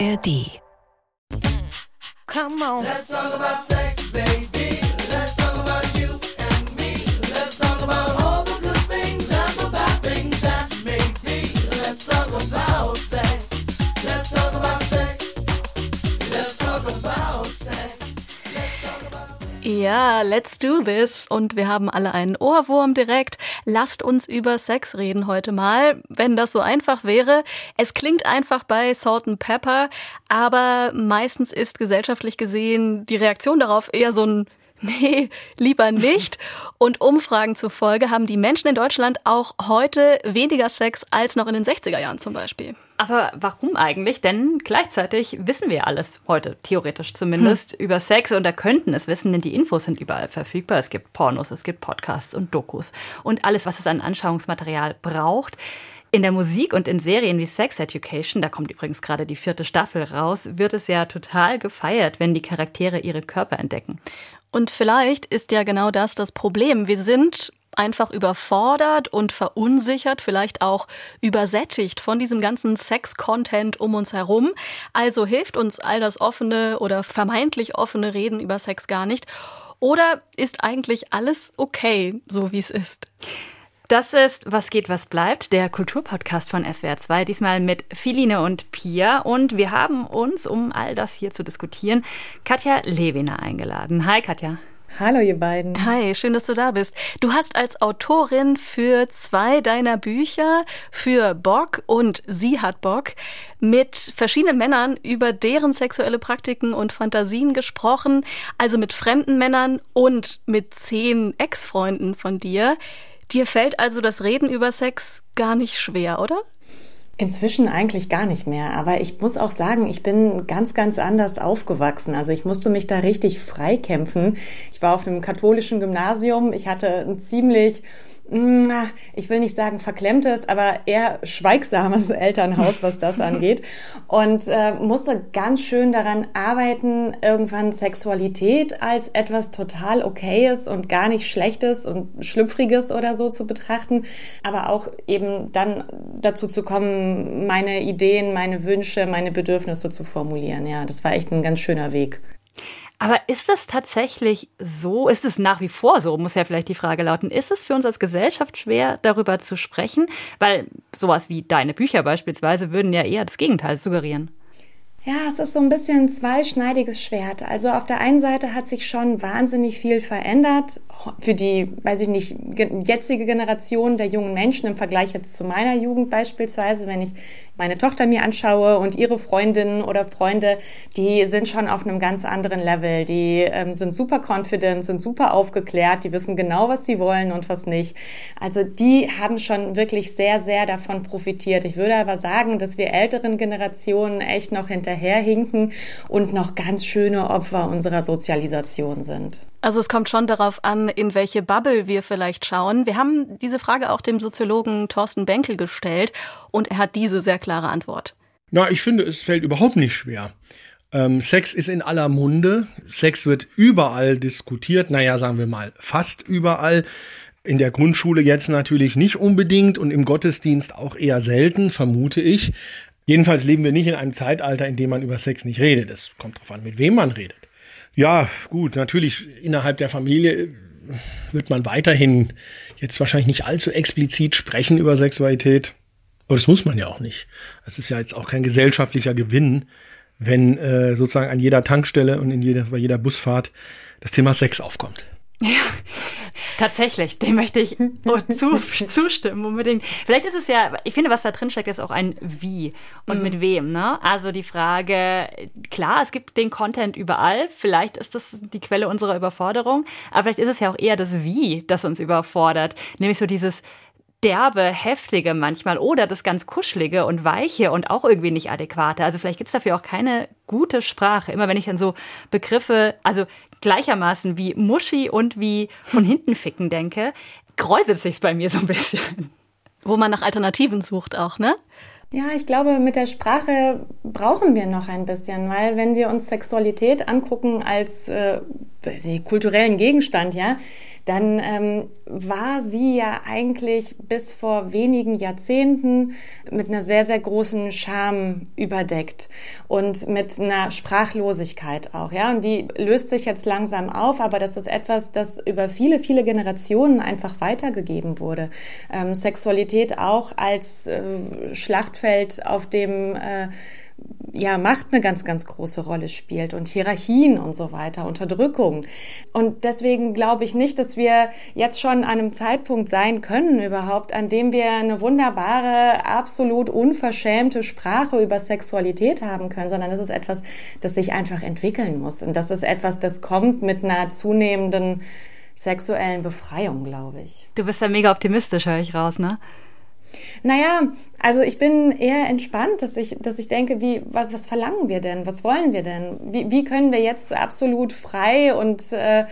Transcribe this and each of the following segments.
ARD. Come on. Let's talk about sex, baby. Ja, let's do this. Und wir haben alle einen Ohrwurm direkt. Lasst uns über Sex reden heute mal. Wenn das so einfach wäre. Es klingt einfach bei Salt and Pepper, aber meistens ist gesellschaftlich gesehen die Reaktion darauf eher so ein Nee, lieber nicht. Und Umfragen zufolge haben die Menschen in Deutschland auch heute weniger Sex als noch in den 60er Jahren zum Beispiel. Aber warum eigentlich? Denn gleichzeitig wissen wir alles heute, theoretisch zumindest, hm. über Sex und da könnten es wissen, denn die Infos sind überall verfügbar. Es gibt Pornos, es gibt Podcasts und Dokus und alles, was es an Anschauungsmaterial braucht. In der Musik und in Serien wie Sex Education, da kommt übrigens gerade die vierte Staffel raus, wird es ja total gefeiert, wenn die Charaktere ihre Körper entdecken. Und vielleicht ist ja genau das das Problem. Wir sind einfach überfordert und verunsichert, vielleicht auch übersättigt von diesem ganzen Sex-Content um uns herum. Also hilft uns all das offene oder vermeintlich offene Reden über Sex gar nicht. Oder ist eigentlich alles okay, so wie es ist? Das ist Was geht, was bleibt, der Kulturpodcast von SWR2, diesmal mit Philine und Pia. Und wir haben uns, um all das hier zu diskutieren, Katja Lewiner eingeladen. Hi Katja. Hallo ihr beiden. Hi, schön, dass du da bist. Du hast als Autorin für zwei deiner Bücher, für Bock und Sie hat Bock, mit verschiedenen Männern über deren sexuelle Praktiken und Fantasien gesprochen, also mit fremden Männern und mit zehn Ex-Freunden von dir. Dir fällt also das Reden über Sex gar nicht schwer, oder? Inzwischen eigentlich gar nicht mehr. Aber ich muss auch sagen, ich bin ganz, ganz anders aufgewachsen. Also ich musste mich da richtig freikämpfen. Ich war auf einem katholischen Gymnasium. Ich hatte ein ziemlich ich will nicht sagen verklemmtes, aber eher schweigsames Elternhaus, was das angeht. Und äh, musste ganz schön daran arbeiten, irgendwann Sexualität als etwas total okayes und gar nicht schlechtes und schlüpfriges oder so zu betrachten, aber auch eben dann dazu zu kommen, meine Ideen, meine Wünsche, meine Bedürfnisse zu formulieren. Ja, das war echt ein ganz schöner Weg. Aber ist das tatsächlich so? Ist es nach wie vor so? Muss ja vielleicht die Frage lauten. Ist es für uns als Gesellschaft schwer, darüber zu sprechen? Weil sowas wie deine Bücher beispielsweise würden ja eher das Gegenteil suggerieren. Ja, es ist so ein bisschen ein zweischneidiges Schwert. Also auf der einen Seite hat sich schon wahnsinnig viel verändert für die, weiß ich nicht, jetzige Generation der jungen Menschen im Vergleich jetzt zu meiner Jugend beispielsweise, wenn ich meine Tochter mir anschaue und ihre Freundinnen oder Freunde, die sind schon auf einem ganz anderen Level. Die ähm, sind super confident, sind super aufgeklärt, die wissen genau, was sie wollen und was nicht. Also die haben schon wirklich sehr, sehr davon profitiert. Ich würde aber sagen, dass wir älteren Generationen echt noch hinterherhinken und noch ganz schöne Opfer unserer Sozialisation sind. Also es kommt schon darauf an, in welche Bubble wir vielleicht schauen. Wir haben diese Frage auch dem Soziologen Thorsten Benkel gestellt und er hat diese sehr klare Antwort. Na, ich finde, es fällt überhaupt nicht schwer. Ähm, Sex ist in aller Munde. Sex wird überall diskutiert. Naja, sagen wir mal, fast überall. In der Grundschule jetzt natürlich nicht unbedingt und im Gottesdienst auch eher selten, vermute ich. Jedenfalls leben wir nicht in einem Zeitalter, in dem man über Sex nicht redet. Es kommt darauf an, mit wem man redet. Ja, gut, natürlich innerhalb der Familie wird man weiterhin jetzt wahrscheinlich nicht allzu explizit sprechen über Sexualität. Aber das muss man ja auch nicht. Es ist ja jetzt auch kein gesellschaftlicher Gewinn, wenn äh, sozusagen an jeder Tankstelle und in jeder, bei jeder Busfahrt das Thema Sex aufkommt. Ja, tatsächlich, dem möchte ich zu, zustimmen unbedingt. Vielleicht ist es ja, ich finde, was da drin steckt, ist auch ein Wie und mhm. mit wem. Ne? Also die Frage, klar, es gibt den Content überall, vielleicht ist das die Quelle unserer Überforderung, aber vielleicht ist es ja auch eher das Wie, das uns überfordert. Nämlich so dieses, derbe, heftige manchmal oder das ganz kuschelige und weiche und auch irgendwie nicht adäquate. Also vielleicht gibt es dafür auch keine gute Sprache. Immer wenn ich an so Begriffe, also gleichermaßen wie Muschi und wie von hinten ficken denke, kräuselt sich bei mir so ein bisschen. Wo man nach Alternativen sucht auch, ne? Ja, ich glaube, mit der Sprache brauchen wir noch ein bisschen, weil wenn wir uns Sexualität angucken als äh, kulturellen Gegenstand, ja, dann ähm, war sie ja eigentlich bis vor wenigen Jahrzehnten mit einer sehr, sehr großen Scham überdeckt und mit einer Sprachlosigkeit auch, ja. Und die löst sich jetzt langsam auf, aber das ist etwas, das über viele, viele Generationen einfach weitergegeben wurde. Ähm, Sexualität auch als äh, Schlachtfeld, auf dem äh, ja, Macht eine ganz, ganz große Rolle spielt und Hierarchien und so weiter, Unterdrückung. Und deswegen glaube ich nicht, dass wir jetzt schon an einem Zeitpunkt sein können überhaupt, an dem wir eine wunderbare, absolut unverschämte Sprache über Sexualität haben können, sondern das ist etwas, das sich einfach entwickeln muss. Und das ist etwas, das kommt mit einer zunehmenden sexuellen Befreiung, glaube ich. Du bist ja mega optimistisch, höre ich raus, ne? Naja, also ich bin eher entspannt, dass ich, dass ich denke, wie, was, was verlangen wir denn? Was wollen wir denn? Wie, wie können wir jetzt absolut frei und äh,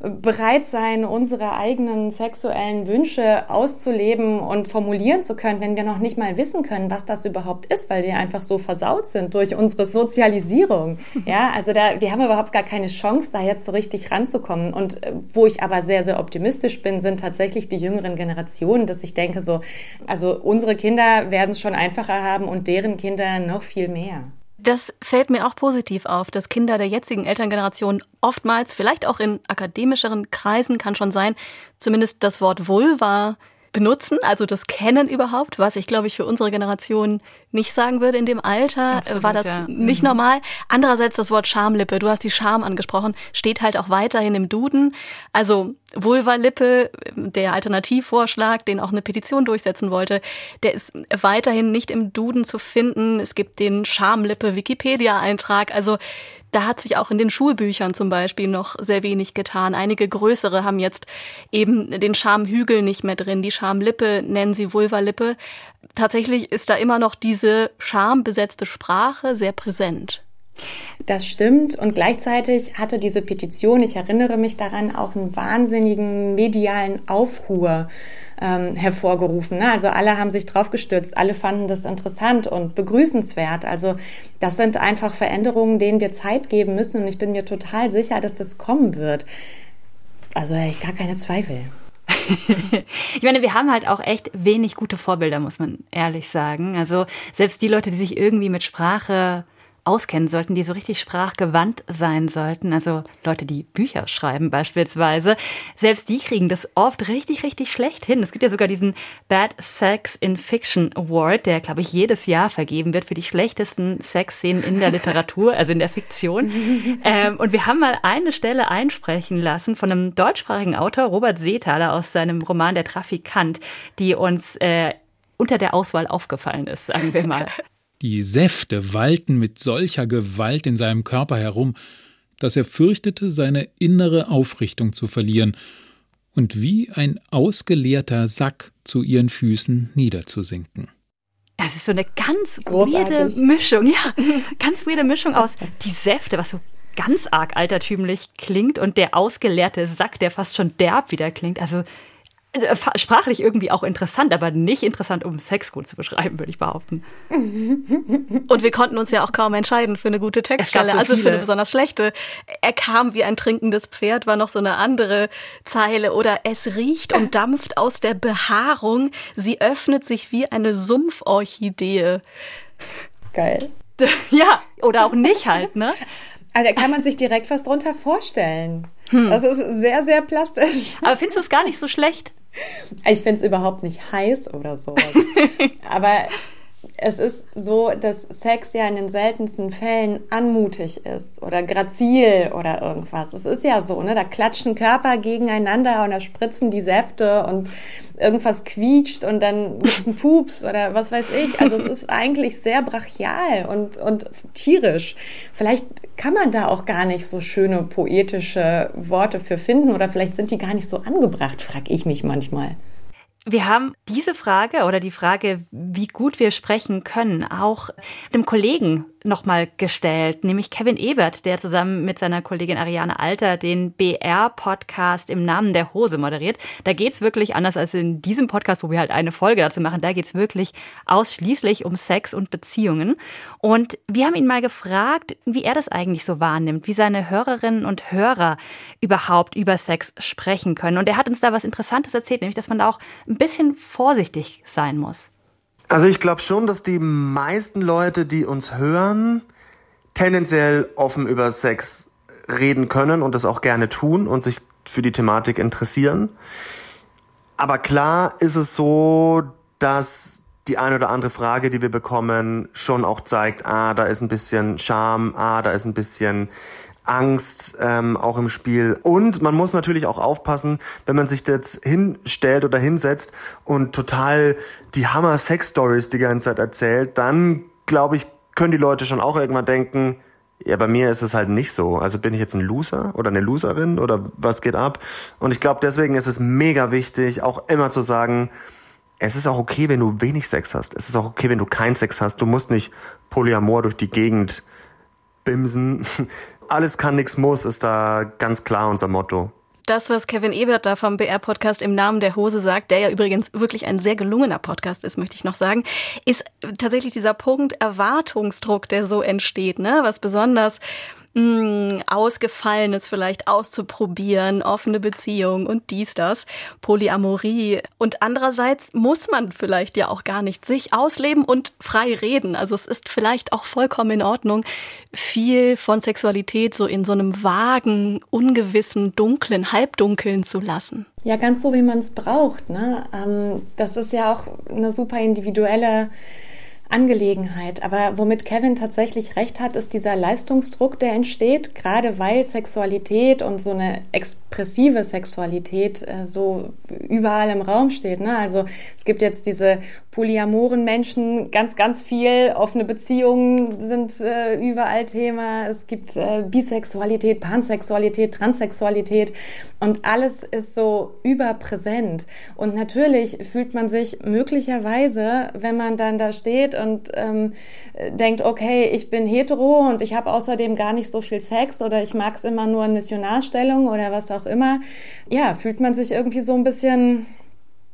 bereit sein, unsere eigenen sexuellen Wünsche auszuleben und formulieren zu können, wenn wir noch nicht mal wissen können, was das überhaupt ist, weil wir einfach so versaut sind durch unsere Sozialisierung. Ja, also da, wir haben überhaupt gar keine Chance, da jetzt so richtig ranzukommen. Und äh, wo ich aber sehr, sehr optimistisch bin, sind tatsächlich die jüngeren Generationen, dass ich denke so, also unsere Kinder werden es schon einfacher haben und deren Kinder noch viel mehr. Das fällt mir auch positiv auf, dass Kinder der jetzigen Elterngeneration oftmals, vielleicht auch in akademischeren Kreisen kann schon sein, zumindest das Wort Vulva benutzen, also das Kennen überhaupt, was ich glaube ich für unsere Generation nicht sagen würde in dem Alter, Absolut, war das ja. nicht Mhm. normal. Andererseits das Wort Schamlippe, du hast die Scham angesprochen, steht halt auch weiterhin im Duden. Also Vulva-Lippe, der Alternativvorschlag, den auch eine Petition durchsetzen wollte, der ist weiterhin nicht im Duden zu finden. Es gibt den Schamlippe Wikipedia-Eintrag. Also da hat sich auch in den Schulbüchern zum Beispiel noch sehr wenig getan. Einige größere haben jetzt eben den Schamhügel nicht mehr drin. Die Schamlippe nennen sie Vulvalippe. Tatsächlich ist da immer noch diese schambesetzte Sprache sehr präsent. Das stimmt. Und gleichzeitig hatte diese Petition, ich erinnere mich daran, auch einen wahnsinnigen medialen Aufruhr ähm, hervorgerufen. Ne? Also alle haben sich drauf gestürzt, alle fanden das interessant und begrüßenswert. Also das sind einfach Veränderungen, denen wir Zeit geben müssen. Und ich bin mir total sicher, dass das kommen wird. Also habe ich gar keine Zweifel. Ich meine, wir haben halt auch echt wenig gute Vorbilder, muss man ehrlich sagen. Also selbst die Leute, die sich irgendwie mit Sprache auskennen sollten, die so richtig sprachgewandt sein sollten, also Leute, die Bücher schreiben beispielsweise, selbst die kriegen das oft richtig, richtig schlecht hin. Es gibt ja sogar diesen Bad Sex in Fiction Award, der, glaube ich, jedes Jahr vergeben wird für die schlechtesten Sexszenen in der Literatur, also in der Fiktion. ähm, und wir haben mal eine Stelle einsprechen lassen von einem deutschsprachigen Autor, Robert Seethaler, aus seinem Roman Der Trafikant, die uns äh, unter der Auswahl aufgefallen ist, sagen wir mal. Die Säfte wallten mit solcher Gewalt in seinem Körper herum, dass er fürchtete, seine innere Aufrichtung zu verlieren und wie ein ausgeleerter Sack zu ihren Füßen niederzusinken. Es ist so eine ganz Großartig. weirde Mischung, ja, ganz weirde Mischung aus die Säfte, was so ganz arg altertümlich klingt und der ausgeleerte Sack, der fast schon derb wieder klingt. Also sprachlich irgendwie auch interessant, aber nicht interessant, um Sex gut zu beschreiben, würde ich behaupten. Und wir konnten uns ja auch kaum entscheiden für eine gute Textstelle, so also für eine besonders schlechte. Er kam wie ein trinkendes Pferd, war noch so eine andere Zeile. Oder es riecht und dampft aus der Behaarung, sie öffnet sich wie eine Sumpforchidee. Geil. Ja, oder auch nicht halt, ne? Also da kann man sich direkt was drunter vorstellen. Das ist sehr, sehr plastisch. Aber findest du es gar nicht so schlecht? Ich finde es überhaupt nicht heiß oder sowas. Aber es ist so, dass Sex ja in den seltensten Fällen anmutig ist oder grazil oder irgendwas. Es ist ja so, ne? Da klatschen Körper gegeneinander und da spritzen die Säfte und irgendwas quietscht und dann gibt's einen Pups oder was weiß ich. Also es ist eigentlich sehr brachial und, und tierisch. Vielleicht kann man da auch gar nicht so schöne poetische Worte für finden oder vielleicht sind die gar nicht so angebracht, frag ich mich manchmal. Wir haben diese Frage oder die Frage, wie gut wir sprechen können, auch dem Kollegen nochmal gestellt, nämlich Kevin Ebert, der zusammen mit seiner Kollegin Ariane Alter den BR-Podcast im Namen der Hose moderiert. Da geht's wirklich anders als in diesem Podcast, wo wir halt eine Folge dazu machen. Da geht's wirklich ausschließlich um Sex und Beziehungen. Und wir haben ihn mal gefragt, wie er das eigentlich so wahrnimmt, wie seine Hörerinnen und Hörer überhaupt über Sex sprechen können. Und er hat uns da was Interessantes erzählt, nämlich, dass man da auch ein bisschen vorsichtig sein muss. Also ich glaube schon, dass die meisten Leute, die uns hören, tendenziell offen über Sex reden können und das auch gerne tun und sich für die Thematik interessieren. Aber klar ist es so, dass die eine oder andere Frage, die wir bekommen, schon auch zeigt, ah, da ist ein bisschen Scham, ah, da ist ein bisschen Angst ähm, auch im Spiel. Und man muss natürlich auch aufpassen, wenn man sich jetzt hinstellt oder hinsetzt und total die Hammer-Sex-Stories die ganze Zeit erzählt, dann glaube ich, können die Leute schon auch irgendwann denken, ja, bei mir ist es halt nicht so. Also bin ich jetzt ein Loser oder eine Loserin oder was geht ab? Und ich glaube, deswegen ist es mega wichtig, auch immer zu sagen, es ist auch okay, wenn du wenig Sex hast. Es ist auch okay, wenn du keinen Sex hast. Du musst nicht Polyamor durch die Gegend bimsen. Alles kann, nix muss, ist da ganz klar unser Motto. Das, was Kevin Ebert da vom BR-Podcast im Namen der Hose sagt, der ja übrigens wirklich ein sehr gelungener Podcast ist, möchte ich noch sagen, ist tatsächlich dieser Punkt Erwartungsdruck, der so entsteht, ne? Was besonders mh, Ausgefallenes vielleicht auszuprobieren, offene Beziehung und dies, das, Polyamorie. Und andererseits muss man vielleicht ja auch gar nicht sich ausleben und frei reden. Also es ist vielleicht auch vollkommen in Ordnung, viel von Sexualität so in so einem vagen, ungewissen, dunklen, halbdunkeln zu lassen. Ja, ganz so, wie man es braucht. Ne? Ähm, das ist ja auch eine super individuelle Angelegenheit. Aber womit Kevin tatsächlich recht hat, ist dieser Leistungsdruck, der entsteht, gerade weil Sexualität und so eine expressive Sexualität äh, so überall im Raum steht. Ne? Also es gibt jetzt diese polyamoren Menschen, ganz, ganz viel, offene Beziehungen sind äh, überall Thema. Es gibt äh, Bisexualität, Pansexualität, Transsexualität und alles ist so überpräsent. Und natürlich fühlt man sich möglicherweise, wenn man dann da steht und ähm, denkt, okay, ich bin hetero und ich habe außerdem gar nicht so viel Sex oder ich mag es immer nur in Missionarstellung oder was auch immer, ja, fühlt man sich irgendwie so ein bisschen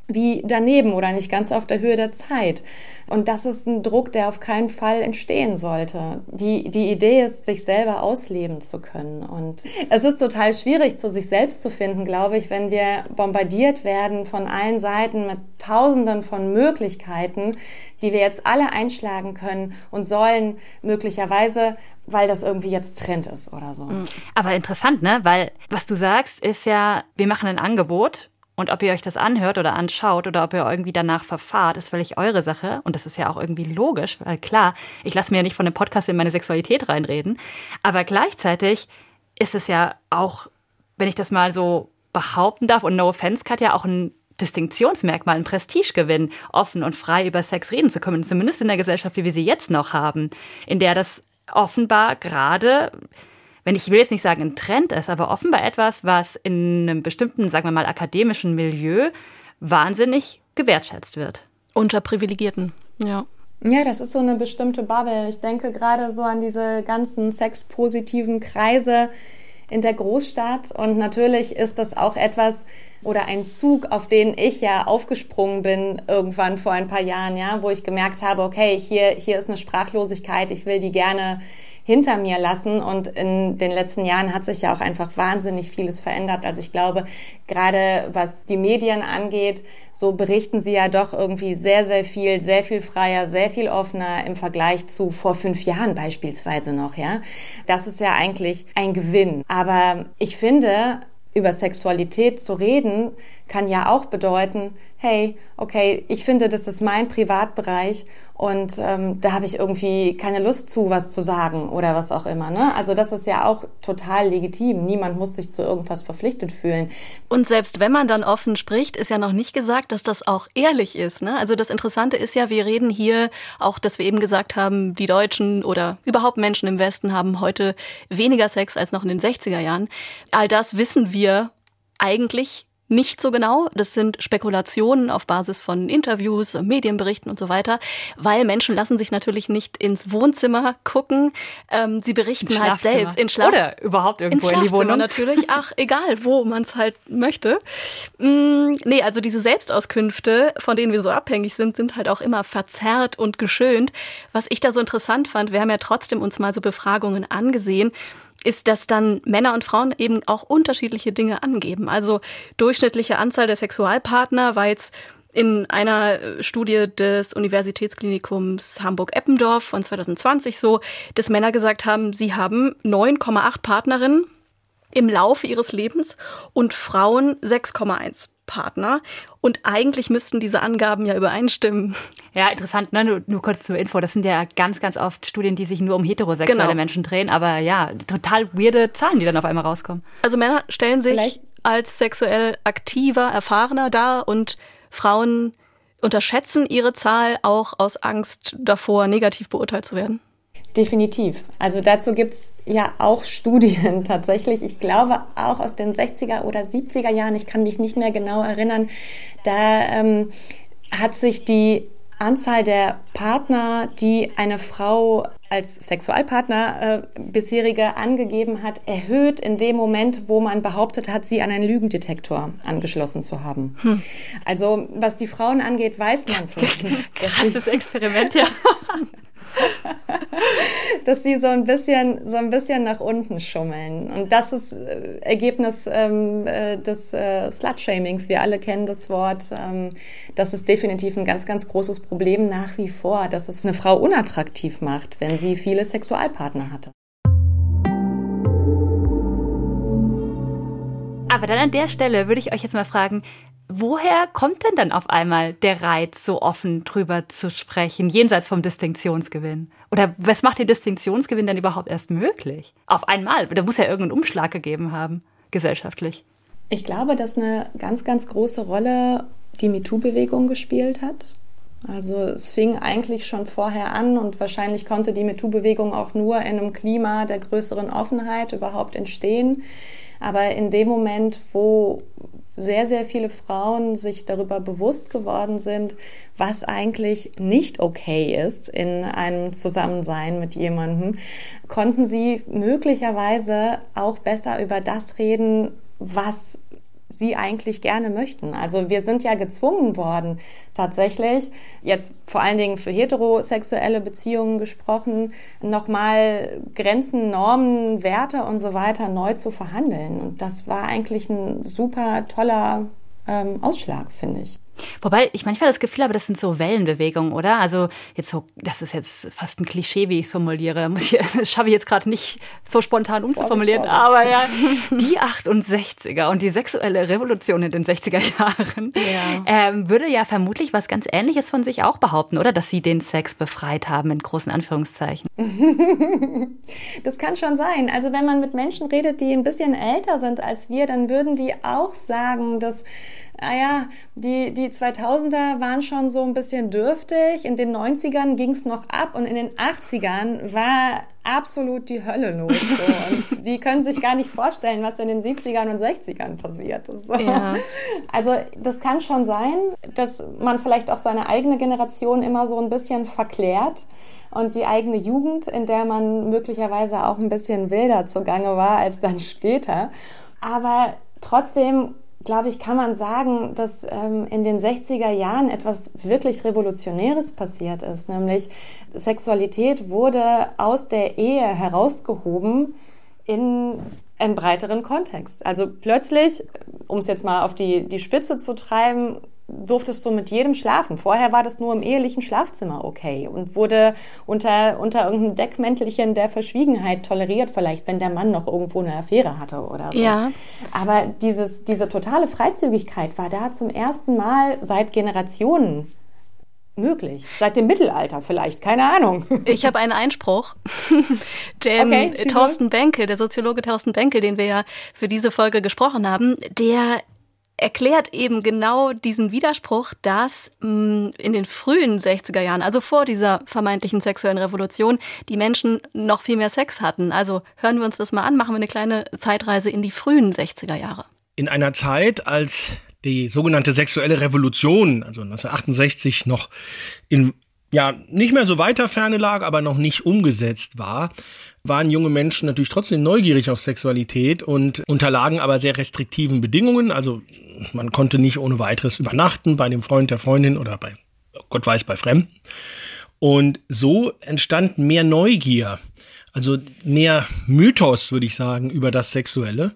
wie daneben oder nicht ganz auf der Höhe der Zeit. Und das ist ein Druck, der auf keinen Fall entstehen sollte. Die, die Idee ist, sich selber ausleben zu können. Und es ist total schwierig, zu sich selbst zu finden, glaube ich, wenn wir bombardiert werden von allen Seiten mit Tausenden von Möglichkeiten, die wir jetzt alle einschlagen können und sollen, möglicherweise, weil das irgendwie jetzt Trend ist oder so. Aber interessant, ne? Weil was du sagst, ist ja, wir machen ein Angebot und ob ihr euch das anhört oder anschaut oder ob ihr irgendwie danach verfahrt, ist völlig eure Sache. Und das ist ja auch irgendwie logisch, weil klar, ich lasse mir ja nicht von dem Podcast in meine Sexualität reinreden. Aber gleichzeitig ist es ja auch, wenn ich das mal so behaupten darf, und No Offense hat ja auch ein Distinktionsmerkmal, ein Prestigegewinn, offen und frei über Sex reden zu können, zumindest in der Gesellschaft, wie wir sie jetzt noch haben, in der das offenbar gerade wenn ich will jetzt nicht sagen ein Trend ist, aber offenbar etwas, was in einem bestimmten, sagen wir mal, akademischen Milieu wahnsinnig gewertschätzt wird. Unter Privilegierten, ja. Ja, das ist so eine bestimmte Bubble. Ich denke gerade so an diese ganzen sexpositiven Kreise in der Großstadt. Und natürlich ist das auch etwas oder ein Zug, auf den ich ja aufgesprungen bin irgendwann vor ein paar Jahren, ja, wo ich gemerkt habe, okay, hier, hier ist eine Sprachlosigkeit, ich will die gerne hinter mir lassen. Und in den letzten Jahren hat sich ja auch einfach wahnsinnig vieles verändert. Also ich glaube, gerade was die Medien angeht, so berichten sie ja doch irgendwie sehr, sehr viel, sehr viel freier, sehr viel offener im Vergleich zu vor fünf Jahren beispielsweise noch, ja. Das ist ja eigentlich ein Gewinn. Aber ich finde, über Sexualität zu reden, kann ja auch bedeuten, hey, okay, ich finde, das ist mein Privatbereich und ähm, da habe ich irgendwie keine Lust zu, was zu sagen oder was auch immer. Ne? Also das ist ja auch total legitim. Niemand muss sich zu irgendwas verpflichtet fühlen. Und selbst wenn man dann offen spricht, ist ja noch nicht gesagt, dass das auch ehrlich ist. Ne? Also das Interessante ist ja, wir reden hier auch, dass wir eben gesagt haben, die Deutschen oder überhaupt Menschen im Westen haben heute weniger Sex als noch in den 60er Jahren. All das wissen wir eigentlich nicht so genau. Das sind Spekulationen auf Basis von Interviews, Medienberichten und so weiter, weil Menschen lassen sich natürlich nicht ins Wohnzimmer gucken. Ähm, sie berichten halt selbst in Schlaf Oder überhaupt irgendwo in die Schlafzimmer Wohnung. natürlich. Ach, egal, wo man es halt möchte. Mm, nee, also diese Selbstauskünfte, von denen wir so abhängig sind, sind halt auch immer verzerrt und geschönt. Was ich da so interessant fand, wir haben ja trotzdem uns mal so Befragungen angesehen, ist, dass dann Männer und Frauen eben auch unterschiedliche Dinge angeben. Also durchschnittliche Anzahl der Sexualpartner war jetzt in einer äh, Studie des Universitätsklinikums Hamburg-Eppendorf von 2020 so, dass Männer gesagt haben, sie haben 9,8 Partnerinnen im Laufe ihres Lebens und Frauen 6,1 Partner. Und eigentlich müssten diese Angaben ja übereinstimmen. Ja, interessant, ne? Nur, nur kurz zur Info. Das sind ja ganz, ganz oft Studien, die sich nur um heterosexuelle Genau. Menschen drehen. Aber ja, total weirde Zahlen, die dann auf einmal rauskommen. Also Männer stellen sich Vielleicht- als sexuell aktiver, erfahrener dar und Frauen unterschätzen ihre Zahl auch aus Angst davor, negativ beurteilt zu werden. Definitiv. Also dazu gibt's ja auch Studien tatsächlich. Ich glaube auch aus den 60er oder 70er Jahren, ich kann mich nicht mehr genau erinnern, da ähm, hat sich die Anzahl der Partner, die eine Frau als Sexualpartner äh, bisherige angegeben hat, erhöht in dem Moment, wo man behauptet hat, sie an einen Lügendetektor angeschlossen zu haben. Also was die Frauen angeht, weiß man es nicht. Krasses Experiment, ja. dass sie so ein bisschen so ein bisschen nach unten schummeln und das ist äh, Ergebnis ähm, äh, des äh, Slut-Shamings. Wir alle kennen das Wort. Ähm, das ist definitiv ein ganz ganz großes Problem nach wie vor, dass es eine Frau unattraktiv macht, wenn sie viele Sexualpartner hatte. Aber dann an der Stelle würde ich euch jetzt mal fragen, woher kommt denn dann auf einmal der Reiz, so offen drüber zu sprechen, jenseits vom Distinktionsgewinn? Oder was macht den Distinktionsgewinn denn überhaupt erst möglich? Auf einmal. Da muss ja irgendeinen Umschlag gegeben haben, gesellschaftlich. Ich glaube, dass eine ganz ganz große Rolle die MeToo-Bewegung gespielt hat. Also es fing eigentlich schon vorher an und wahrscheinlich konnte die MeToo-Bewegung auch nur in einem Klima der größeren Offenheit überhaupt entstehen. Aber in dem Moment, wo sehr, sehr viele Frauen sich darüber bewusst geworden sind, was eigentlich nicht okay ist in einem Zusammensein mit jemandem, konnten sie möglicherweise auch besser über das reden, was sie eigentlich gerne möchten. Also wir sind ja gezwungen worden, tatsächlich, jetzt vor allen Dingen für heterosexuelle Beziehungen gesprochen, nochmal Grenzen, Normen, Werte und so weiter neu zu verhandeln. Und das war eigentlich ein super toller ähm, Ausschlag, finde ich. Wobei ich manchmal das Gefühl habe, das sind so Wellenbewegungen, oder? Also jetzt so, das ist jetzt fast ein Klischee, wie ich es formuliere. Da muss ich, das schaffe ich jetzt gerade nicht so spontan umzuformulieren. Aber ja, die 68er und die sexuelle Revolution in den 60er Jahren Ja. ähm, würde ja vermutlich was ganz Ähnliches von sich auch behaupten, oder? Dass sie den Sex befreit haben, in großen Anführungszeichen. Das kann schon sein. Also wenn man mit Menschen redet, die ein bisschen älter sind als wir, dann würden die auch sagen, dass naja, die, die 2000er waren schon so ein bisschen dürftig. In den 90ern ging es noch ab und in den 80ern war absolut die Hölle los. So. Die können sich gar nicht vorstellen, was in den 70ern und 60ern passiert ist. So. Ja. Also das kann schon sein, dass man vielleicht auch seine eigene Generation immer so ein bisschen verklärt und die eigene Jugend, in der man möglicherweise auch ein bisschen wilder zugange war als dann später. Aber trotzdem glaube ich, kann man sagen, dass ähm, in den 60er Jahren etwas wirklich Revolutionäres passiert ist, nämlich Sexualität wurde aus der Ehe herausgehoben in einen breiteren Kontext. Also plötzlich, um es jetzt mal auf die, die Spitze zu treiben, durftest du mit jedem schlafen. Vorher war das nur im ehelichen Schlafzimmer okay und wurde unter, unter irgendeinem Deckmäntelchen der Verschwiegenheit toleriert, vielleicht wenn der Mann noch irgendwo eine Affäre hatte oder so. Ja. Aber dieses, diese totale Freizügigkeit war da zum ersten Mal seit Generationen möglich. Seit dem Mittelalter vielleicht, keine Ahnung. Ich habe einen Einspruch. Denn Okay, Thorsten Benkel, der Soziologe Thorsten Benkel, den wir ja für diese Folge gesprochen haben, der erklärt eben genau diesen Widerspruch, dass mh, in den frühen 60er Jahren, also vor dieser vermeintlichen sexuellen Revolution, die Menschen noch viel mehr Sex hatten. Also hören wir uns das mal an, machen wir eine kleine Zeitreise in die frühen 60er Jahre. in einer Zeit, als die sogenannte sexuelle Revolution, also 1968 noch in ja nicht mehr so weiter Ferne lag, aber noch nicht umgesetzt war, waren junge Menschen natürlich trotzdem neugierig auf Sexualität und unterlagen aber sehr restriktiven Bedingungen. Also man konnte nicht ohne weiteres übernachten bei dem Freund der Freundin oder bei Gott weiß bei Fremden. Und so entstand mehr Neugier, also mehr Mythos, würde ich sagen, über das Sexuelle.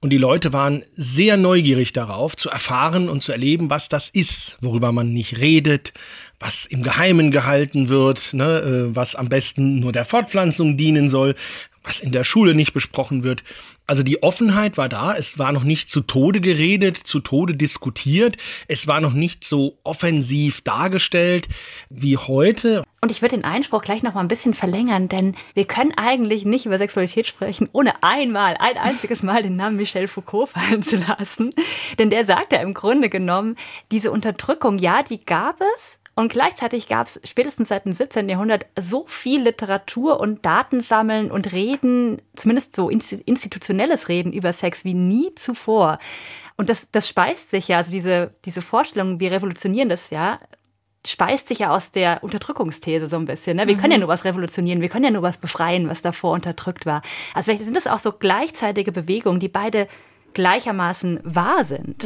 Und die Leute waren sehr neugierig darauf, zu erfahren und zu erleben, was das ist, worüber man nicht redet, was im Geheimen gehalten wird, ne, äh, was am besten nur der Fortpflanzung dienen soll, was in der Schule nicht besprochen wird. Also die Offenheit war da, es war noch nicht zu Tode geredet, zu Tode diskutiert, es war noch nicht so offensiv dargestellt wie heute. Und ich würde den Einspruch gleich noch mal ein bisschen verlängern, denn wir können eigentlich nicht über Sexualität sprechen, ohne einmal, ein einziges Mal den Namen Michel Foucault fallen zu lassen. Denn der sagt ja im Grunde genommen, diese Unterdrückung, ja, die gab es, und gleichzeitig gab es spätestens seit dem 17. Jahrhundert so viel Literatur und Datensammeln und Reden, zumindest so institutionelles Reden über Sex wie nie zuvor. Und das, das speist sich ja, also diese, diese Vorstellung, wir revolutionieren das ja, speist sich ja aus der Unterdrückungsthese so ein bisschen. Ne? Wir können ja nur was revolutionieren, wir können ja nur was befreien, was davor unterdrückt war. Also vielleicht sind das auch so gleichzeitige Bewegungen, die beide gleichermaßen wahr sind.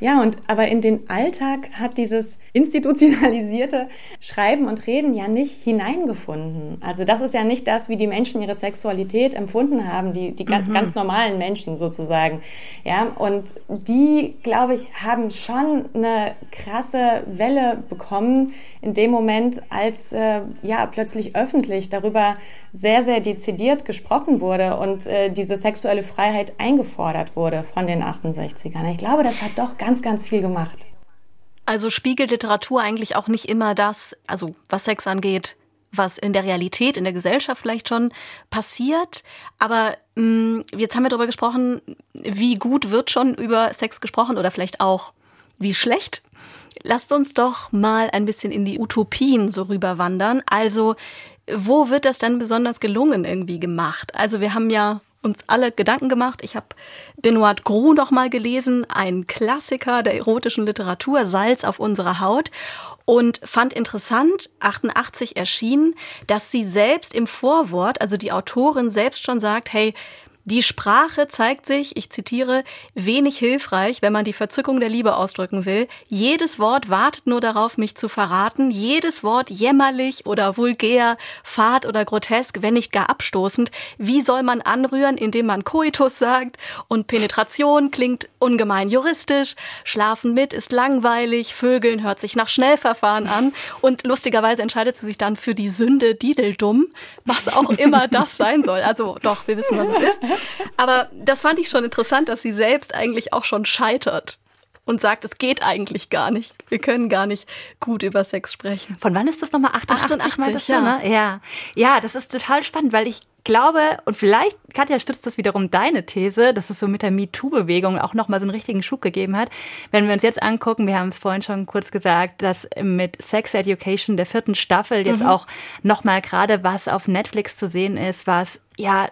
Ja, und aber in den Alltag hat dieses institutionalisierte Schreiben und Reden ja nicht hineingefunden. Also das ist ja nicht das, wie die Menschen ihre Sexualität empfunden haben, die, die ga- ganz normalen Menschen sozusagen. Ja, und die, glaube ich, haben schon eine krasse Welle bekommen in dem Moment, als äh, ja plötzlich öffentlich darüber sehr, sehr dezidiert gesprochen wurde und äh, diese sexuelle Freiheit eingefordert wurde von den 68ern. Ich glaube, das hat doch ganz, ganz viel gemacht. Also spiegelt Literatur eigentlich auch nicht immer das, also was Sex angeht, was in der Realität, in der Gesellschaft vielleicht schon passiert. Aber mh, jetzt haben wir darüber gesprochen, wie gut wird schon über Sex gesprochen oder vielleicht auch wie schlecht. Lasst uns doch mal ein bisschen in die Utopien so rüberwandern. Also, wo wird das denn besonders gelungen irgendwie gemacht? Also, wir haben ja uns alle Gedanken gemacht. Ich habe Benoit Gros noch mal gelesen, ein Klassiker der erotischen Literatur, Salz auf unserer Haut und fand interessant, 88 erschienen, dass sie selbst im Vorwort, also die Autorin selbst schon sagt, hey, die Sprache zeigt sich, ich zitiere, wenig hilfreich, wenn man die Verzückung der Liebe ausdrücken will. Jedes Wort wartet nur darauf, mich zu verraten. Jedes Wort jämmerlich oder vulgär, fad oder grotesk, wenn nicht gar abstoßend. Wie soll man anrühren, indem man Coitus sagt? Und Penetration klingt ungemein juristisch. Schlafen mit ist langweilig. Vögeln hört sich nach Schnellverfahren an. Und lustigerweise entscheidet sie sich dann für die Sünde Dideldum, was auch immer das sein soll. Also doch, wir wissen, was es ist. Aber das fand ich schon interessant, dass sie selbst eigentlich auch schon scheitert und sagt, es geht eigentlich gar nicht. Wir können gar nicht gut über Sex sprechen. Von wann ist das nochmal? 88, 88, meintest du, ja. ne? Ja. Ja, das ist total spannend, weil ich glaube, und vielleicht, Katja, stützt das wiederum deine These, dass es so mit der MeToo-Bewegung auch nochmal so einen richtigen Schub gegeben hat. Wenn wir uns jetzt angucken, wir haben es vorhin schon kurz gesagt, dass mit Sex Education der vierten Staffel jetzt auch nochmal gerade was auf Netflix zu sehen ist, was ja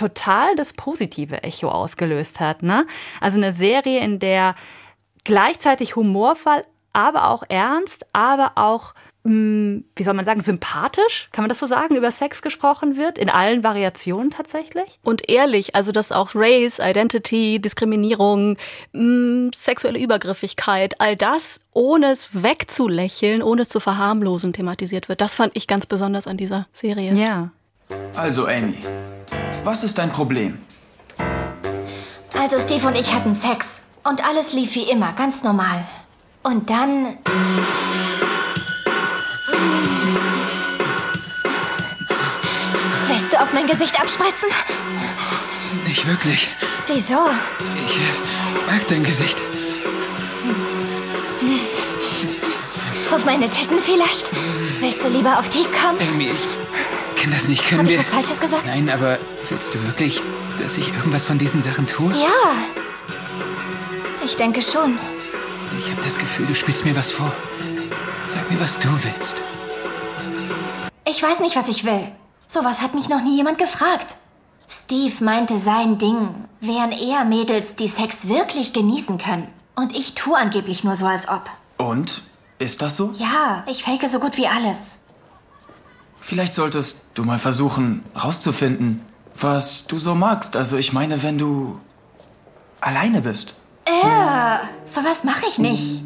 total das positive Echo ausgelöst hat. Ne? Also eine Serie, in der gleichzeitig humorvoll, aber auch ernst, aber auch, mh, wie soll man sagen, sympathisch, kann man das so sagen, über Sex gesprochen wird, in allen Variationen tatsächlich. Und ehrlich, also dass auch Race, Identity, Diskriminierung, mh, sexuelle Übergriffigkeit, all das, ohne es wegzulächeln, ohne es zu verharmlosen, thematisiert wird. Das fand ich ganz besonders an dieser Serie. Ja. Also, Amy, was ist dein Problem? Also Steve und ich hatten Sex und alles lief wie immer, ganz normal. Und dann... Willst du auf mein Gesicht abspritzen? Nicht wirklich. Wieso? Ich äh, mag dein Gesicht. Auf meine Titten vielleicht? Willst du lieber auf die kommen? Amy, ich kann das nicht. Können ich wir. was Falsches gesagt? Nein, aber willst du wirklich, dass ich irgendwas von diesen Sachen tue? Ja. Ich denke schon. Ich habe das Gefühl, du spielst mir was vor. Sag mir, was du willst. Ich weiß nicht, was ich will. Sowas hat mich noch nie jemand gefragt. Steve meinte, sein Ding wären eher Mädels, die Sex wirklich genießen können. Und ich tue angeblich nur so, als ob. Und? Ist das so? Ja, ich fake so gut wie alles. Vielleicht solltest du mal versuchen, rauszufinden, was du so magst. Also ich meine, wenn du alleine bist. Äh, sowas mache ich nicht.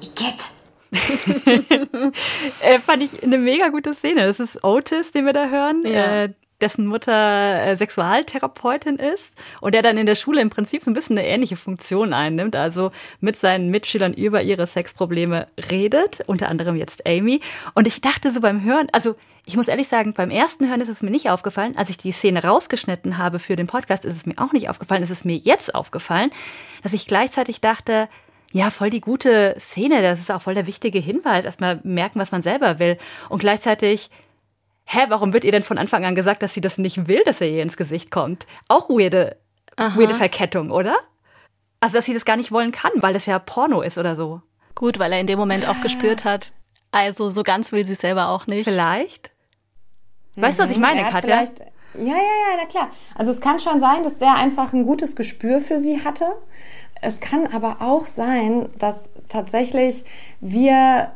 Igitt. äh, fand ich eine mega gute Szene. Das ist Otis, den wir da hören. Ja. Äh, dessen Mutter äh, Sexualtherapeutin ist und der dann in der Schule im Prinzip so ein bisschen eine ähnliche Funktion einnimmt, also mit seinen Mitschülern über ihre Sexprobleme redet, unter anderem jetzt Amy. Und ich dachte so beim Hören, also ich muss ehrlich sagen, beim ersten Hören ist es mir nicht aufgefallen. Als ich die Szene rausgeschnitten habe für den Podcast, ist es mir auch nicht aufgefallen. Es ist mir jetzt aufgefallen, dass ich gleichzeitig dachte, ja, voll die gute Szene. Das ist auch voll der wichtige Hinweis. Erstmal merken, was man selber will. Und gleichzeitig hä, warum wird ihr denn von Anfang an gesagt, dass sie das nicht will, dass er ihr ins Gesicht kommt? Auch weirde, weirde Verkettung, oder? Also, dass sie das gar nicht wollen kann, weil das ja Porno ist oder so. Gut, weil er in dem Moment auch gespürt hat. Also so ganz will sie es selber auch nicht. Vielleicht. Weißt du, was ich meine, Er hat Katja? Ja, ja, ja, na klar. Also es kann schon sein, dass der einfach ein gutes Gespür für sie hatte. Es kann aber auch sein, dass tatsächlich wir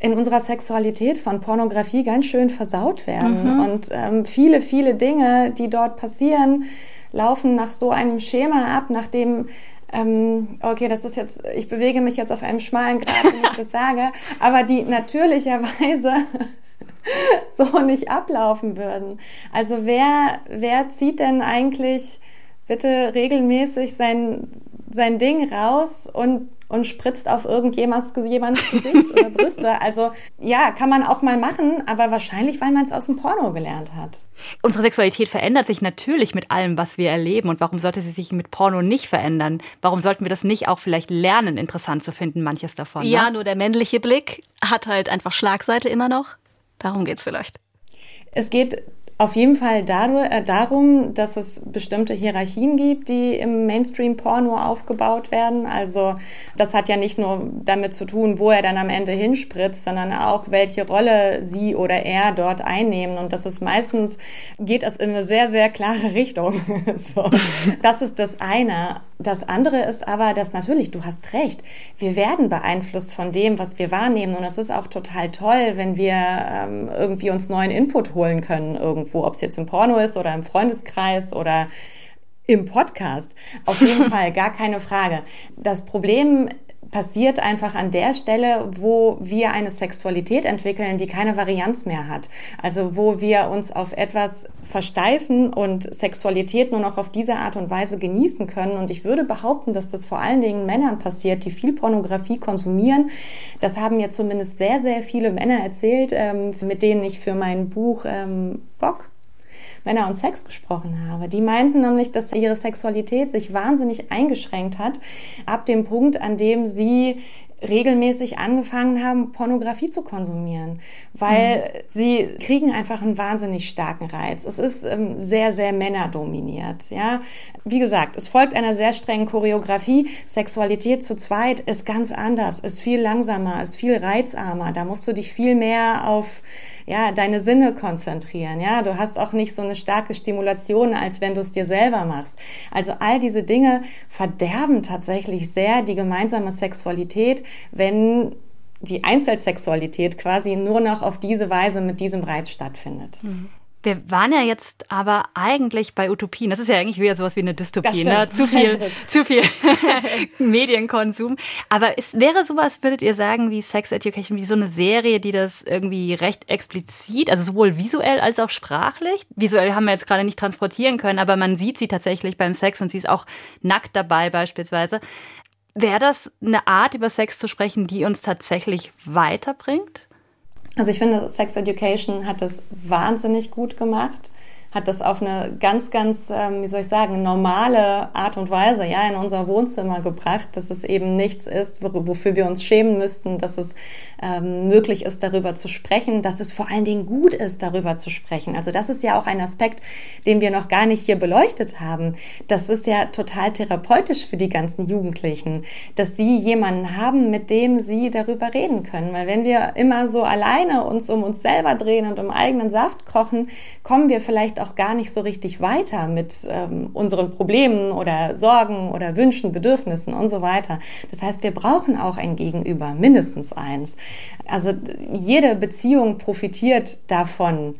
in unserer Sexualität von Pornografie ganz schön versaut werden. Und ähm, viele, viele Dinge, die dort passieren, laufen nach so einem Schema ab, nach dem ähm, okay, das ist jetzt, ich bewege mich jetzt auf einem schmalen Grat, wenn ich das sage, aber die natürlicherweise so nicht ablaufen würden. Also wer, wer zieht denn eigentlich bitte regelmäßig sein, sein Ding raus und, und spritzt auf irgendjemands jemands Gesicht oder Brüste? Also ja, kann man auch mal machen, aber wahrscheinlich, weil man es aus dem Porno gelernt hat. Unsere Sexualität verändert sich natürlich mit allem, was wir erleben. Und warum sollte sie sich mit Porno nicht verändern? Warum sollten wir das nicht auch vielleicht lernen, interessant zu finden, manches davon? Ja, ne? nur der männliche Blick hat halt einfach Schlagseite immer noch. Darum geht's vielleicht. Es geht auf jeden Fall äh, darum, dass es bestimmte Hierarchien gibt, die im Mainstream-Porno aufgebaut werden. Also das hat ja nicht nur damit zu tun, wo er dann am Ende hinspritzt, sondern auch, welche Rolle sie oder er dort einnehmen. Und das ist meistens, geht das in eine sehr, sehr klare Richtung. so. Das ist das eine. Das andere ist aber, dass natürlich, du hast recht, wir werden beeinflusst von dem, was wir wahrnehmen. Und es ist auch total toll, wenn wir ähm, irgendwie uns neuen Input holen können irgendwo, ob es jetzt im Porno ist oder im Freundeskreis oder im Podcast. Auf jeden Fall, gar keine Frage. Das Problem passiert einfach an der Stelle, wo wir eine Sexualität entwickeln, die keine Varianz mehr hat. Also wo wir uns auf etwas versteifen und Sexualität nur noch auf diese Art und Weise genießen können. Und ich würde behaupten, dass das vor allen Dingen Männern passiert, die viel Pornografie konsumieren. Das haben mir zumindest sehr, sehr viele Männer erzählt, ähm, mit denen ich für mein Buch ähm, Bock Männer und Sex gesprochen habe. Die meinten nämlich, dass ihre Sexualität sich wahnsinnig eingeschränkt hat, ab dem Punkt, an dem sie regelmäßig angefangen haben, Pornografie zu konsumieren, weil sie kriegen einfach einen wahnsinnig starken Reiz. Es ist ähm, sehr, sehr männerdominiert. Ja, wie gesagt, es folgt einer sehr strengen Choreografie. Sexualität zu zweit ist ganz anders, ist viel langsamer, ist viel reizarmer. Da musst du dich viel mehr auf ja, deine Sinne konzentrieren. Ja, du hast auch nicht so eine starke Stimulation, als wenn du es dir selber machst. Also all diese Dinge verderben tatsächlich sehr die gemeinsame Sexualität, wenn die Einzelsexualität quasi nur noch auf diese Weise mit diesem Reiz stattfindet. Wir waren ja jetzt aber eigentlich bei Utopien. Das ist ja eigentlich wieder sowas wie eine Dystopie, ne? Zu viel, zu viel Medienkonsum. Aber ist, wäre sowas, würdet ihr sagen, wie Sex Education, wie so eine Serie, die das irgendwie recht explizit, also sowohl visuell als auch sprachlich? Visuell haben wir jetzt gerade nicht transportieren können, aber man sieht sie tatsächlich beim Sex und sie ist auch nackt dabei beispielsweise. Wäre das eine Art, über Sex zu sprechen, die uns tatsächlich weiterbringt? Also ich finde, Sex Education hat das wahnsinnig gut gemacht, hat das auf eine ganz, ganz, ähm, wie soll ich sagen, normale Art und Weise ja in unser Wohnzimmer gebracht, dass es eben nichts ist, wofür wir uns schämen müssten, dass es ähm, möglich ist, darüber zu sprechen, dass es vor allen Dingen gut ist, darüber zu sprechen. Also das ist ja auch ein Aspekt, den wir noch gar nicht hier beleuchtet haben. Das ist ja total therapeutisch für die ganzen Jugendlichen, dass sie jemanden haben, mit dem sie darüber reden können. Weil wenn wir immer so alleine uns um uns selber drehen und im eigenen Saft kochen, kommen wir vielleicht vielleicht auch gar nicht so richtig weiter mit ähm, unseren Problemen oder Sorgen oder Wünschen, Bedürfnissen und so weiter. Das heißt, wir brauchen auch ein Gegenüber, mindestens eins. Also jede Beziehung profitiert davon,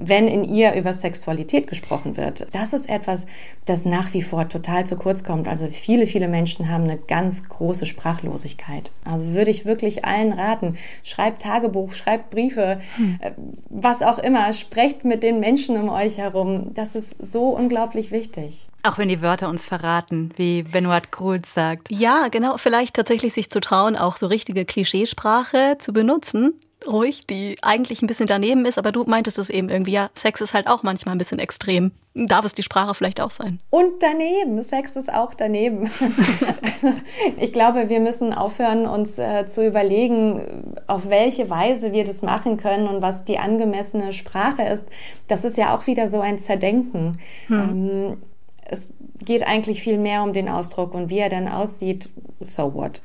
wenn in ihr über Sexualität gesprochen wird. Das ist etwas, das nach wie vor total zu kurz kommt. Also viele, viele Menschen haben eine ganz große Sprachlosigkeit. Also würde ich wirklich allen raten, schreibt Tagebuch, schreibt Briefe, hm. was auch immer, sprecht mit den Menschen um euch herum. Das ist so unglaublich wichtig. Auch wenn die Wörter uns verraten, wie Benoit Groult sagt. Ja, genau. Vielleicht tatsächlich sich zu trauen, auch so richtige Klischeesprache zu benutzen ruhig, die eigentlich ein bisschen daneben ist, aber du meintest es eben irgendwie, ja, Sex ist halt auch manchmal ein bisschen extrem. Darf es die Sprache vielleicht auch sein? Und daneben, Sex ist auch daneben. also, ich glaube, wir müssen aufhören, uns äh, zu überlegen, auf welche Weise wir das machen können und was die angemessene Sprache ist. Das ist ja auch wieder so ein Zerdenken. Hm. Ähm, es geht eigentlich viel mehr um den Ausdruck und wie er dann aussieht, so what.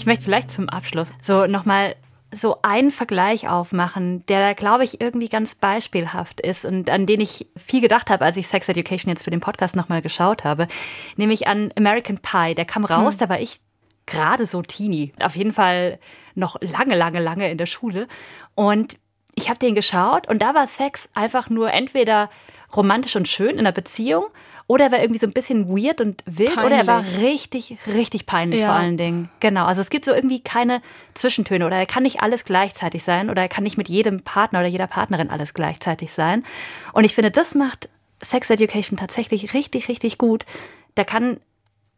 Ich möchte vielleicht zum Abschluss so nochmal so einen Vergleich aufmachen, der, glaube ich, irgendwie ganz beispielhaft ist und an den ich viel gedacht habe, als ich Sex Education jetzt für den Podcast nochmal geschaut habe, nämlich an American Pie. Der kam raus, hm. da war ich gerade so teeny, auf jeden Fall noch lange, lange, lange in der Schule und ich habe den geschaut und da war Sex einfach nur entweder romantisch und schön in einer Beziehung oder er war irgendwie so ein bisschen weird und wild peinlich. oder er war richtig, richtig peinlich ja. vor allen Dingen. Genau. Also es gibt so irgendwie keine Zwischentöne oder er kann nicht alles gleichzeitig sein oder er kann nicht mit jedem Partner oder jeder Partnerin alles gleichzeitig sein. Und ich finde, das macht Sex Education tatsächlich richtig, richtig gut. Da kann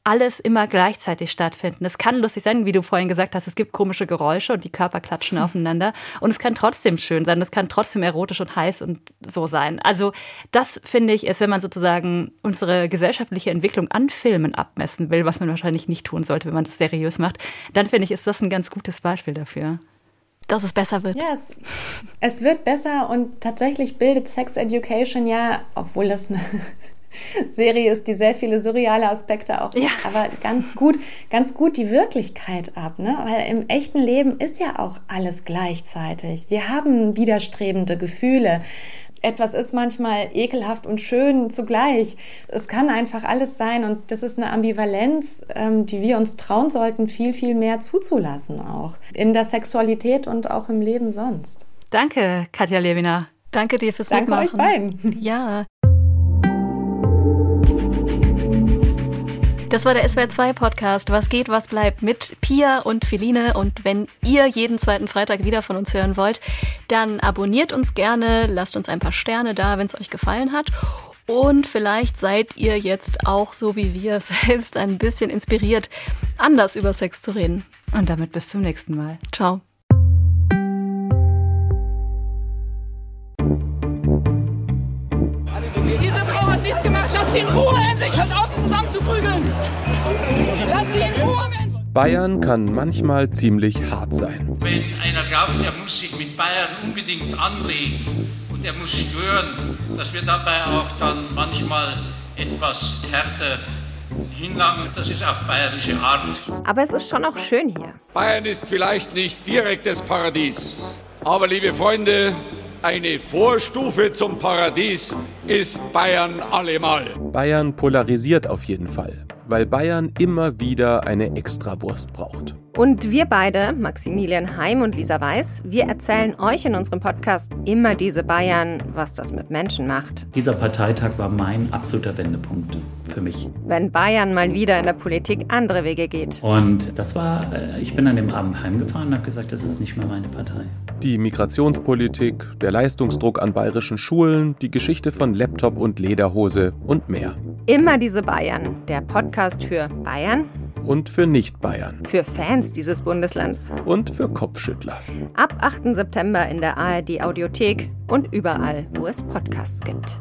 alles immer gleichzeitig stattfinden. Es kann lustig sein, wie du vorhin gesagt hast, es gibt komische Geräusche und die Körper klatschen aufeinander. Und es kann trotzdem schön sein, es kann trotzdem erotisch und heiß und so sein. Also das finde ich ist, wenn man sozusagen unsere gesellschaftliche Entwicklung an Filmen abmessen will, was man wahrscheinlich nicht tun sollte, wenn man das seriös macht, dann finde ich, ist das ein ganz gutes Beispiel dafür dass es besser wird. Ja, es, es, wird besser und tatsächlich bildet Sex Education ja, obwohl das eine Serie ist, die sehr viele surreale Aspekte auch, ja. aber ganz gut, ganz gut die Wirklichkeit ab, ne? Weil im echten Leben ist ja auch alles gleichzeitig. Wir haben widerstrebende Gefühle. Etwas ist manchmal ekelhaft und schön zugleich. Es kann einfach alles sein und das ist eine Ambivalenz, ähm, die wir uns trauen sollten, viel, viel mehr zuzulassen auch. In der Sexualität und auch im Leben sonst. Danke, Katja Lewina. Danke dir fürs Danke Mitmachen. Euch beiden. Ja. Das war der SWR2 Podcast. Was geht, was bleibt mit Pia und Feline. Und wenn ihr jeden zweiten Freitag wieder von uns hören wollt, dann abonniert uns gerne, lasst uns ein paar Sterne da, wenn es euch gefallen hat. Und vielleicht seid ihr jetzt auch so wie wir selbst ein bisschen inspiriert, anders über Sex zu reden. Und damit bis zum nächsten Mal. Ciao. Diese Frau hat nichts gemacht. Lass sie in Ruhe Bayern kann manchmal ziemlich hart sein. Wenn einer glaubt, er muss sich mit Bayern unbedingt anlegen und er muss stören, dass wir dabei auch dann manchmal etwas härter hinlangen, das ist auch bayerische Art. Aber es ist schon auch schön hier. Bayern ist vielleicht nicht direktes Paradies, aber liebe Freunde, eine Vorstufe zum Paradies ist Bayern allemal. Bayern polarisiert auf jeden Fall, weil Bayern immer wieder eine Extrawurst braucht. Und wir beide, Maximilian Heim und Lisa Weiß, wir erzählen euch in unserem Podcast immer diese Bayern, was das mit Menschen macht. Dieser Parteitag war mein absoluter Wendepunkt für mich. Wenn Bayern mal wieder in der Politik andere Wege geht. Und das war, äh, ich bin an dem Abend heimgefahren und habe gesagt, das ist nicht mehr meine Partei. Die Migrationspolitik, der Leistungsdruck an bayerischen Schulen, die Geschichte von Laptop und Lederhose und mehr. Immer diese Bayern, der Podcast für Bayern und für Nicht-Bayern. Für Fans dieses Bundeslands. Und für Kopfschüttler. Ab 8. September in der ARD Audiothek und überall, wo es Podcasts gibt.